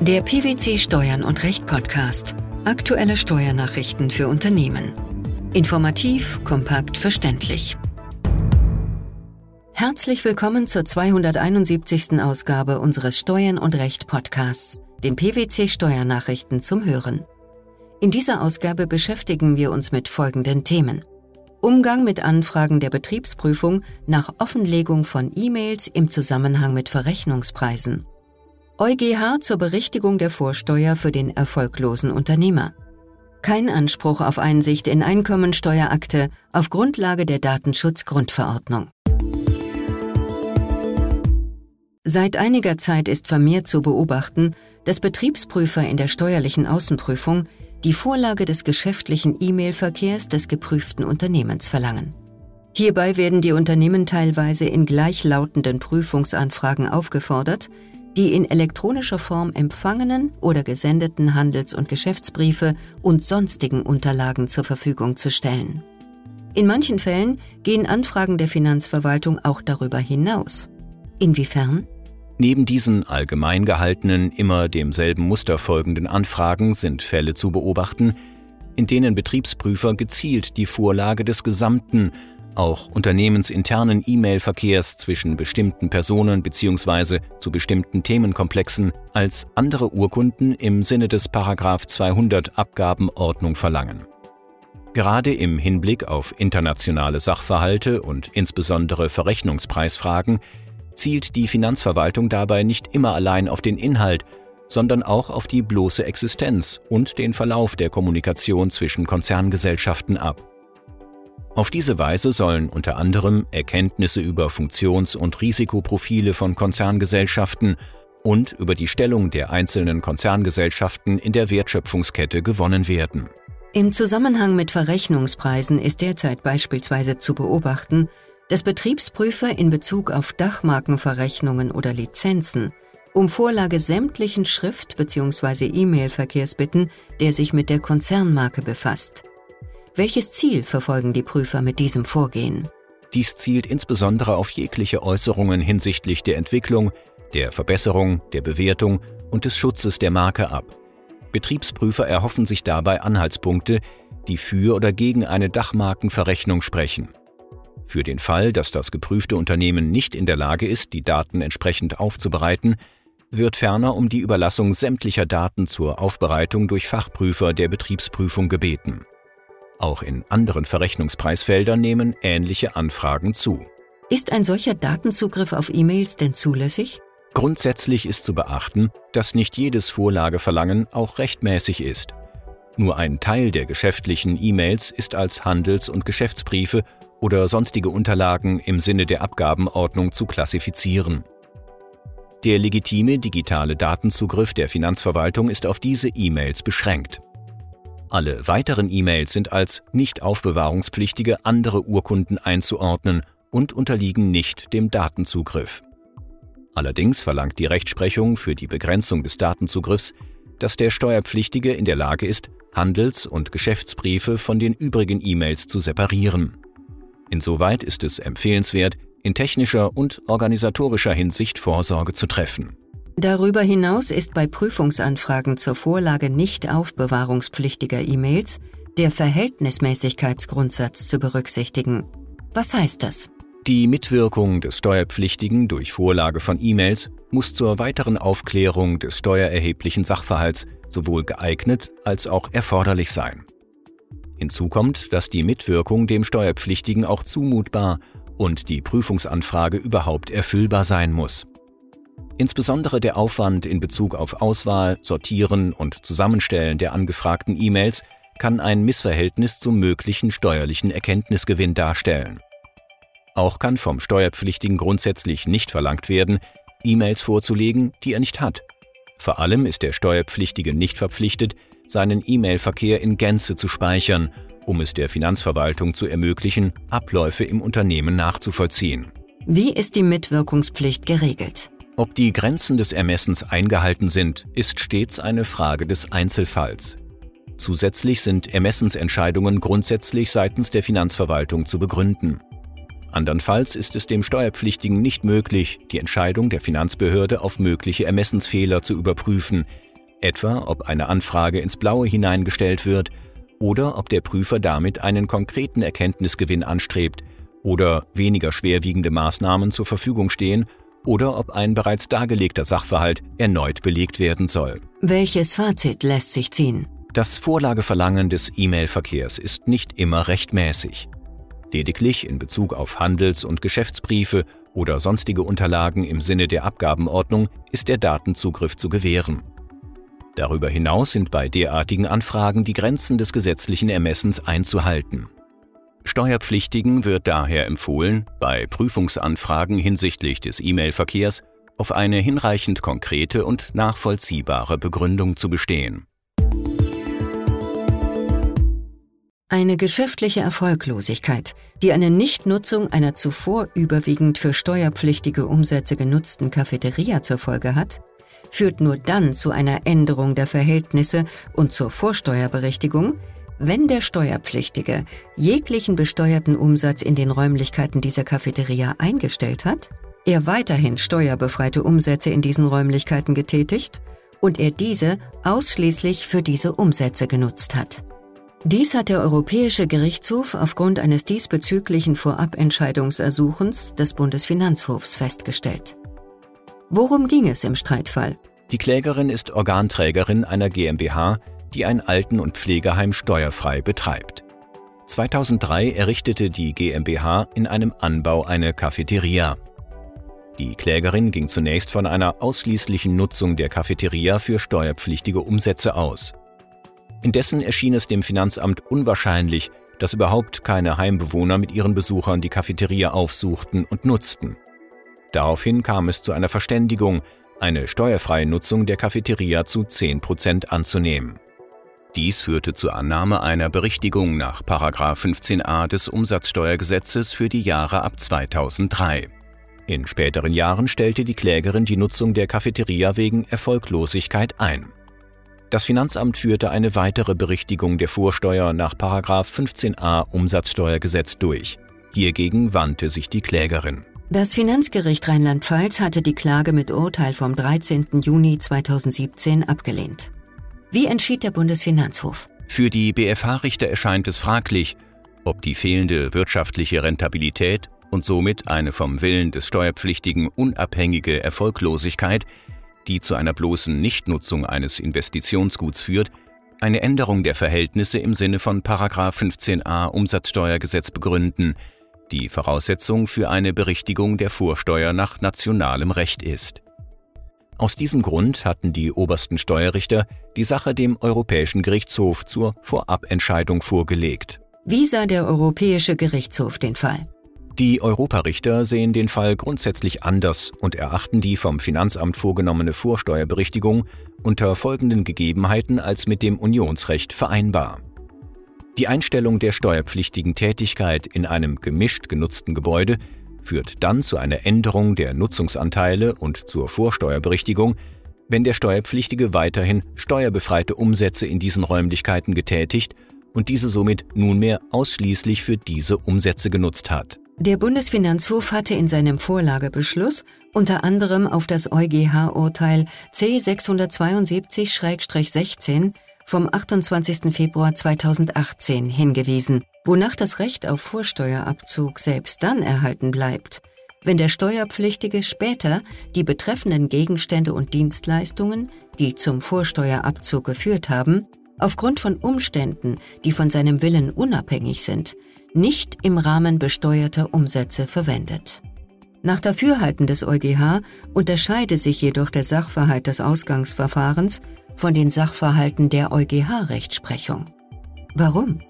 Der PwC Steuern und Recht Podcast. Aktuelle Steuernachrichten für Unternehmen. Informativ, kompakt, verständlich. Herzlich willkommen zur 271. Ausgabe unseres Steuern und Recht Podcasts, den PwC Steuernachrichten zum Hören. In dieser Ausgabe beschäftigen wir uns mit folgenden Themen. Umgang mit Anfragen der Betriebsprüfung nach Offenlegung von E-Mails im Zusammenhang mit Verrechnungspreisen. EuGH zur Berichtigung der Vorsteuer für den erfolglosen Unternehmer. Kein Anspruch auf Einsicht in Einkommensteuerakte auf Grundlage der Datenschutzgrundverordnung. Seit einiger Zeit ist vermehrt zu beobachten, dass Betriebsprüfer in der steuerlichen Außenprüfung die Vorlage des geschäftlichen E-Mail-Verkehrs des geprüften Unternehmens verlangen. Hierbei werden die Unternehmen teilweise in gleichlautenden Prüfungsanfragen aufgefordert, die in elektronischer Form empfangenen oder gesendeten Handels- und Geschäftsbriefe und sonstigen Unterlagen zur Verfügung zu stellen. In manchen Fällen gehen Anfragen der Finanzverwaltung auch darüber hinaus. Inwiefern? Neben diesen allgemein gehaltenen, immer demselben Muster folgenden Anfragen sind Fälle zu beobachten, in denen Betriebsprüfer gezielt die Vorlage des gesamten, auch unternehmensinternen E-Mail-Verkehrs zwischen bestimmten Personen bzw. zu bestimmten Themenkomplexen als andere Urkunden im Sinne des 200 Abgabenordnung verlangen. Gerade im Hinblick auf internationale Sachverhalte und insbesondere Verrechnungspreisfragen zielt die Finanzverwaltung dabei nicht immer allein auf den Inhalt, sondern auch auf die bloße Existenz und den Verlauf der Kommunikation zwischen Konzerngesellschaften ab. Auf diese Weise sollen unter anderem Erkenntnisse über Funktions- und Risikoprofile von Konzerngesellschaften und über die Stellung der einzelnen Konzerngesellschaften in der Wertschöpfungskette gewonnen werden. Im Zusammenhang mit Verrechnungspreisen ist derzeit beispielsweise zu beobachten, dass Betriebsprüfer in Bezug auf Dachmarkenverrechnungen oder Lizenzen um Vorlage sämtlichen Schrift- bzw. E-Mail-Verkehrs bitten, der sich mit der Konzernmarke befasst. Welches Ziel verfolgen die Prüfer mit diesem Vorgehen? Dies zielt insbesondere auf jegliche Äußerungen hinsichtlich der Entwicklung, der Verbesserung, der Bewertung und des Schutzes der Marke ab. Betriebsprüfer erhoffen sich dabei Anhaltspunkte, die für oder gegen eine Dachmarkenverrechnung sprechen. Für den Fall, dass das geprüfte Unternehmen nicht in der Lage ist, die Daten entsprechend aufzubereiten, wird ferner um die Überlassung sämtlicher Daten zur Aufbereitung durch Fachprüfer der Betriebsprüfung gebeten. Auch in anderen Verrechnungspreisfeldern nehmen ähnliche Anfragen zu. Ist ein solcher Datenzugriff auf E-Mails denn zulässig? Grundsätzlich ist zu beachten, dass nicht jedes Vorlageverlangen auch rechtmäßig ist. Nur ein Teil der geschäftlichen E-Mails ist als Handels- und Geschäftsbriefe oder sonstige Unterlagen im Sinne der Abgabenordnung zu klassifizieren. Der legitime digitale Datenzugriff der Finanzverwaltung ist auf diese E-Mails beschränkt. Alle weiteren E-Mails sind als nicht aufbewahrungspflichtige andere Urkunden einzuordnen und unterliegen nicht dem Datenzugriff. Allerdings verlangt die Rechtsprechung für die Begrenzung des Datenzugriffs, dass der Steuerpflichtige in der Lage ist, Handels- und Geschäftsbriefe von den übrigen E-Mails zu separieren. Insoweit ist es empfehlenswert, in technischer und organisatorischer Hinsicht Vorsorge zu treffen. Darüber hinaus ist bei Prüfungsanfragen zur Vorlage nicht aufbewahrungspflichtiger E-Mails der Verhältnismäßigkeitsgrundsatz zu berücksichtigen. Was heißt das? Die Mitwirkung des Steuerpflichtigen durch Vorlage von E-Mails muss zur weiteren Aufklärung des steuererheblichen Sachverhalts sowohl geeignet als auch erforderlich sein. Hinzu kommt, dass die Mitwirkung dem Steuerpflichtigen auch zumutbar und die Prüfungsanfrage überhaupt erfüllbar sein muss. Insbesondere der Aufwand in Bezug auf Auswahl, Sortieren und Zusammenstellen der angefragten E-Mails kann ein Missverhältnis zum möglichen steuerlichen Erkenntnisgewinn darstellen. Auch kann vom Steuerpflichtigen grundsätzlich nicht verlangt werden, E-Mails vorzulegen, die er nicht hat. Vor allem ist der Steuerpflichtige nicht verpflichtet, seinen E-Mail-Verkehr in Gänze zu speichern, um es der Finanzverwaltung zu ermöglichen, Abläufe im Unternehmen nachzuvollziehen. Wie ist die Mitwirkungspflicht geregelt? Ob die Grenzen des Ermessens eingehalten sind, ist stets eine Frage des Einzelfalls. Zusätzlich sind Ermessensentscheidungen grundsätzlich seitens der Finanzverwaltung zu begründen. Andernfalls ist es dem Steuerpflichtigen nicht möglich, die Entscheidung der Finanzbehörde auf mögliche Ermessensfehler zu überprüfen, etwa ob eine Anfrage ins Blaue hineingestellt wird oder ob der Prüfer damit einen konkreten Erkenntnisgewinn anstrebt oder weniger schwerwiegende Maßnahmen zur Verfügung stehen oder ob ein bereits dargelegter Sachverhalt erneut belegt werden soll. Welches Fazit lässt sich ziehen? Das Vorlageverlangen des E-Mail-Verkehrs ist nicht immer rechtmäßig. Lediglich in Bezug auf Handels- und Geschäftsbriefe oder sonstige Unterlagen im Sinne der Abgabenordnung ist der Datenzugriff zu gewähren. Darüber hinaus sind bei derartigen Anfragen die Grenzen des gesetzlichen Ermessens einzuhalten. Steuerpflichtigen wird daher empfohlen, bei Prüfungsanfragen hinsichtlich des E-Mail-Verkehrs auf eine hinreichend konkrete und nachvollziehbare Begründung zu bestehen. Eine geschäftliche Erfolglosigkeit, die eine Nichtnutzung einer zuvor überwiegend für steuerpflichtige Umsätze genutzten Cafeteria zur Folge hat, führt nur dann zu einer Änderung der Verhältnisse und zur Vorsteuerberechtigung, wenn der Steuerpflichtige jeglichen besteuerten Umsatz in den Räumlichkeiten dieser Cafeteria eingestellt hat, er weiterhin steuerbefreite Umsätze in diesen Räumlichkeiten getätigt und er diese ausschließlich für diese Umsätze genutzt hat. Dies hat der Europäische Gerichtshof aufgrund eines diesbezüglichen Vorabentscheidungsersuchens des Bundesfinanzhofs festgestellt. Worum ging es im Streitfall? Die Klägerin ist Organträgerin einer GmbH, die ein Alten- und Pflegeheim steuerfrei betreibt. 2003 errichtete die GmbH in einem Anbau eine Cafeteria. Die Klägerin ging zunächst von einer ausschließlichen Nutzung der Cafeteria für steuerpflichtige Umsätze aus. Indessen erschien es dem Finanzamt unwahrscheinlich, dass überhaupt keine Heimbewohner mit ihren Besuchern die Cafeteria aufsuchten und nutzten. Daraufhin kam es zu einer Verständigung, eine steuerfreie Nutzung der Cafeteria zu 10 Prozent anzunehmen. Dies führte zur Annahme einer Berichtigung nach 15a des Umsatzsteuergesetzes für die Jahre ab 2003. In späteren Jahren stellte die Klägerin die Nutzung der Cafeteria wegen Erfolglosigkeit ein. Das Finanzamt führte eine weitere Berichtigung der Vorsteuer nach 15a Umsatzsteuergesetz durch. Hiergegen wandte sich die Klägerin. Das Finanzgericht Rheinland-Pfalz hatte die Klage mit Urteil vom 13. Juni 2017 abgelehnt. Wie entschied der Bundesfinanzhof? Für die BFH-Richter erscheint es fraglich, ob die fehlende wirtschaftliche Rentabilität und somit eine vom Willen des Steuerpflichtigen unabhängige Erfolglosigkeit, die zu einer bloßen Nichtnutzung eines Investitionsguts führt, eine Änderung der Verhältnisse im Sinne von 15a Umsatzsteuergesetz begründen – die Voraussetzung für eine Berichtigung der Vorsteuer nach nationalem Recht ist. Aus diesem Grund hatten die obersten Steuerrichter die Sache dem Europäischen Gerichtshof zur Vorabentscheidung vorgelegt. Wie sah der Europäische Gerichtshof den Fall? Die Europarichter sehen den Fall grundsätzlich anders und erachten die vom Finanzamt vorgenommene Vorsteuerberichtigung unter folgenden Gegebenheiten als mit dem Unionsrecht vereinbar. Die Einstellung der steuerpflichtigen Tätigkeit in einem gemischt genutzten Gebäude führt dann zu einer Änderung der Nutzungsanteile und zur Vorsteuerberichtigung, wenn der Steuerpflichtige weiterhin steuerbefreite Umsätze in diesen Räumlichkeiten getätigt und diese somit nunmehr ausschließlich für diese Umsätze genutzt hat. Der Bundesfinanzhof hatte in seinem Vorlagebeschluss unter anderem auf das EuGH-Urteil C 672-16 vom 28. Februar 2018 hingewiesen, wonach das Recht auf Vorsteuerabzug selbst dann erhalten bleibt, wenn der Steuerpflichtige später die betreffenden Gegenstände und Dienstleistungen, die zum Vorsteuerabzug geführt haben, aufgrund von Umständen, die von seinem Willen unabhängig sind, nicht im Rahmen besteuerter Umsätze verwendet. Nach Dafürhalten des EuGH unterscheide sich jedoch der Sachverhalt des Ausgangsverfahrens von den Sachverhalten der EuGH-Rechtsprechung. Warum?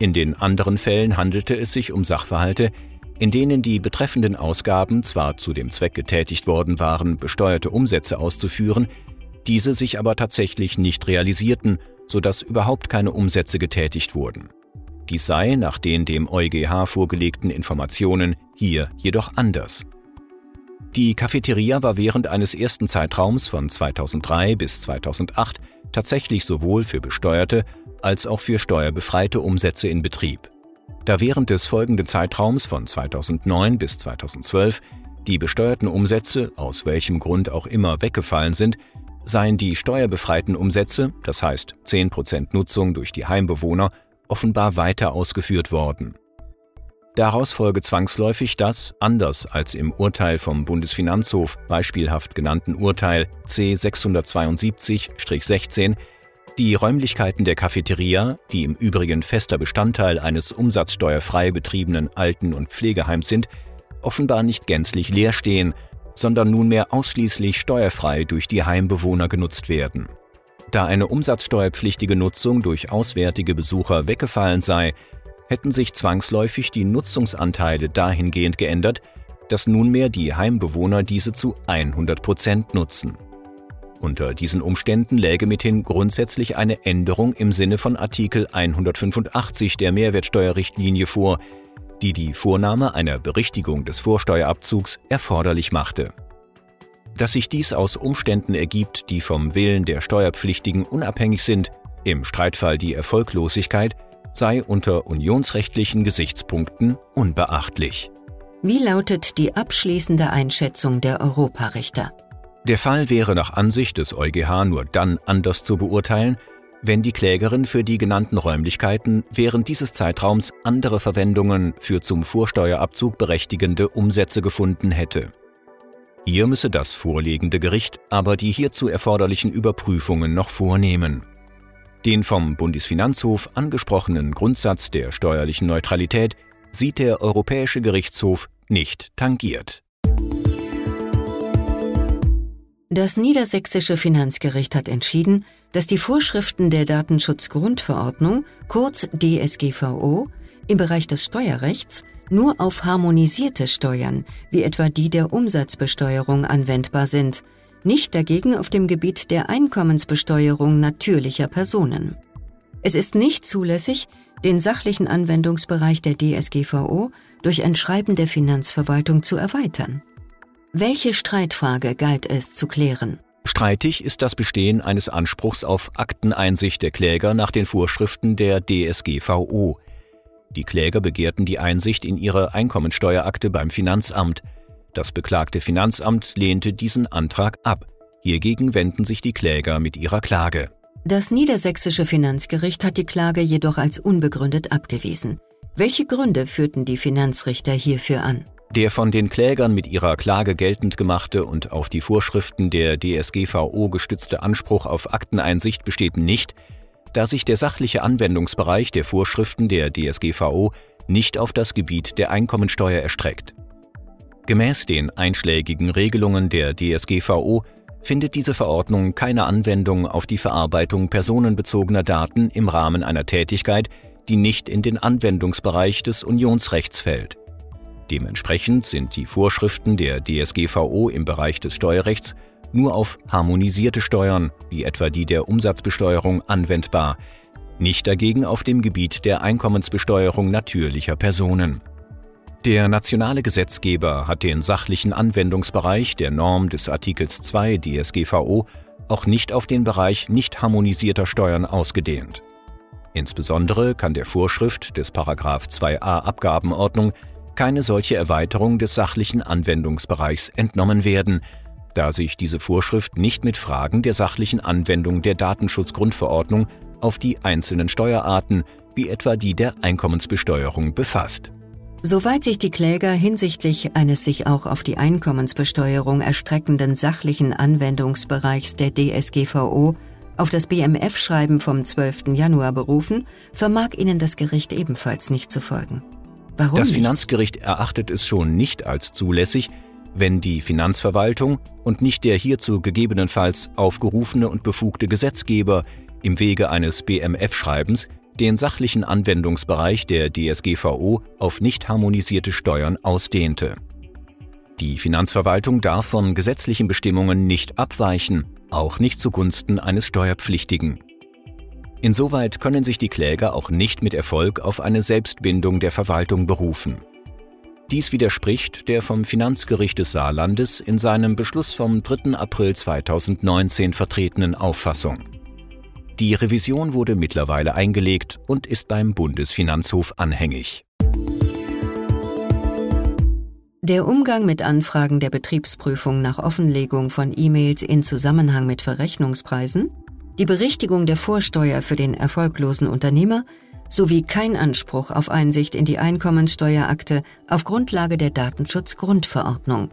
In den anderen Fällen handelte es sich um Sachverhalte, in denen die betreffenden Ausgaben zwar zu dem Zweck getätigt worden waren, besteuerte Umsätze auszuführen, diese sich aber tatsächlich nicht realisierten, sodass überhaupt keine Umsätze getätigt wurden. Dies sei nach den dem EuGH vorgelegten Informationen hier jedoch anders. Die Cafeteria war während eines ersten Zeitraums von 2003 bis 2008 tatsächlich sowohl für besteuerte als auch für steuerbefreite Umsätze in Betrieb. Da während des folgenden Zeitraums von 2009 bis 2012 die besteuerten Umsätze, aus welchem Grund auch immer, weggefallen sind, seien die steuerbefreiten Umsätze, das heißt 10% Nutzung durch die Heimbewohner, offenbar weiter ausgeführt worden. Daraus folge zwangsläufig das, anders als im Urteil vom Bundesfinanzhof beispielhaft genannten Urteil C 672-16, die Räumlichkeiten der Cafeteria, die im Übrigen fester Bestandteil eines umsatzsteuerfrei betriebenen Alten- und Pflegeheims sind, offenbar nicht gänzlich leer stehen, sondern nunmehr ausschließlich steuerfrei durch die Heimbewohner genutzt werden. Da eine umsatzsteuerpflichtige Nutzung durch auswärtige Besucher weggefallen sei, hätten sich zwangsläufig die Nutzungsanteile dahingehend geändert, dass nunmehr die Heimbewohner diese zu 100 Prozent nutzen. Unter diesen Umständen läge mithin grundsätzlich eine Änderung im Sinne von Artikel 185 der Mehrwertsteuerrichtlinie vor, die die Vornahme einer Berichtigung des Vorsteuerabzugs erforderlich machte. Dass sich dies aus Umständen ergibt, die vom Willen der Steuerpflichtigen unabhängig sind, im Streitfall die Erfolglosigkeit, sei unter unionsrechtlichen Gesichtspunkten unbeachtlich. Wie lautet die abschließende Einschätzung der Europarichter? Der Fall wäre nach Ansicht des EuGH nur dann anders zu beurteilen, wenn die Klägerin für die genannten Räumlichkeiten während dieses Zeitraums andere Verwendungen für zum Vorsteuerabzug berechtigende Umsätze gefunden hätte. Hier müsse das vorliegende Gericht aber die hierzu erforderlichen Überprüfungen noch vornehmen. Den vom Bundesfinanzhof angesprochenen Grundsatz der steuerlichen Neutralität sieht der Europäische Gerichtshof nicht tangiert. Das niedersächsische Finanzgericht hat entschieden, dass die Vorschriften der Datenschutzgrundverordnung, kurz DSGVO, im Bereich des Steuerrechts nur auf harmonisierte Steuern, wie etwa die der Umsatzbesteuerung, anwendbar sind – nicht dagegen auf dem Gebiet der Einkommensbesteuerung natürlicher Personen. Es ist nicht zulässig, den sachlichen Anwendungsbereich der DSGVO durch ein Schreiben der Finanzverwaltung zu erweitern. Welche Streitfrage galt es zu klären? Streitig ist das Bestehen eines Anspruchs auf Akteneinsicht der Kläger nach den Vorschriften der DSGVO. Die Kläger begehrten die Einsicht in ihre Einkommensteuerakte beim Finanzamt – das beklagte Finanzamt lehnte diesen Antrag ab. Hiergegen wenden sich die Kläger mit ihrer Klage. Das niedersächsische Finanzgericht hat die Klage jedoch als unbegründet abgewiesen. Welche Gründe führten die Finanzrichter hierfür an? Der von den Klägern mit ihrer Klage geltend gemachte und auf die Vorschriften der DSGVO gestützte Anspruch auf Akteneinsicht besteht nicht, da sich der sachliche Anwendungsbereich der Vorschriften der DSGVO nicht auf das Gebiet der Einkommensteuer erstreckt. Gemäß den einschlägigen Regelungen der DSGVO findet diese Verordnung keine Anwendung auf die Verarbeitung personenbezogener Daten im Rahmen einer Tätigkeit, die nicht in den Anwendungsbereich des Unionsrechts fällt. Dementsprechend sind die Vorschriften der DSGVO im Bereich des Steuerrechts nur auf harmonisierte Steuern, wie etwa die der Umsatzbesteuerung, anwendbar, nicht dagegen auf dem Gebiet der Einkommensbesteuerung natürlicher Personen. Der nationale Gesetzgeber hat den sachlichen Anwendungsbereich der Norm des Artikels 2 DSGVO auch nicht auf den Bereich nicht harmonisierter Steuern ausgedehnt. Insbesondere kann der Vorschrift des 2a Abgabenordnung keine solche Erweiterung des sachlichen Anwendungsbereichs entnommen werden, da sich diese Vorschrift nicht mit Fragen der sachlichen Anwendung der Datenschutzgrundverordnung auf die einzelnen Steuerarten, wie etwa die der Einkommensbesteuerung, befasst. Soweit sich die Kläger hinsichtlich eines sich auch auf die Einkommensbesteuerung erstreckenden sachlichen Anwendungsbereichs der DSGVO auf das BMF-Schreiben vom 12. Januar berufen, vermag ihnen das Gericht ebenfalls nicht zu folgen. Warum das Finanzgericht erachtet es schon nicht als zulässig, wenn die Finanzverwaltung und nicht der hierzu gegebenenfalls aufgerufene und befugte Gesetzgeber im Wege eines BMF-Schreibens den sachlichen Anwendungsbereich der DSGVO auf nicht harmonisierte Steuern ausdehnte. Die Finanzverwaltung darf von gesetzlichen Bestimmungen nicht abweichen, auch nicht zugunsten eines Steuerpflichtigen. Insoweit können sich die Kläger auch nicht mit Erfolg auf eine Selbstbindung der Verwaltung berufen. Dies widerspricht der vom Finanzgericht des Saarlandes in seinem Beschluss vom 3. April 2019 vertretenen Auffassung. Die Revision wurde mittlerweile eingelegt und ist beim Bundesfinanzhof anhängig. Der Umgang mit Anfragen der Betriebsprüfung nach Offenlegung von E-Mails in Zusammenhang mit Verrechnungspreisen, die Berichtigung der Vorsteuer für den erfolglosen Unternehmer sowie kein Anspruch auf Einsicht in die Einkommenssteuerakte auf Grundlage der Datenschutzgrundverordnung.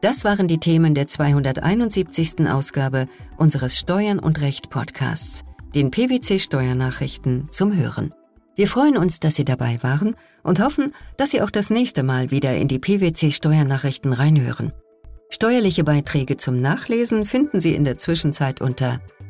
Das waren die Themen der 271. Ausgabe unseres Steuern und Recht Podcasts, den PwC Steuernachrichten zum Hören. Wir freuen uns, dass Sie dabei waren und hoffen, dass Sie auch das nächste Mal wieder in die PwC Steuernachrichten reinhören. Steuerliche Beiträge zum Nachlesen finden Sie in der Zwischenzeit unter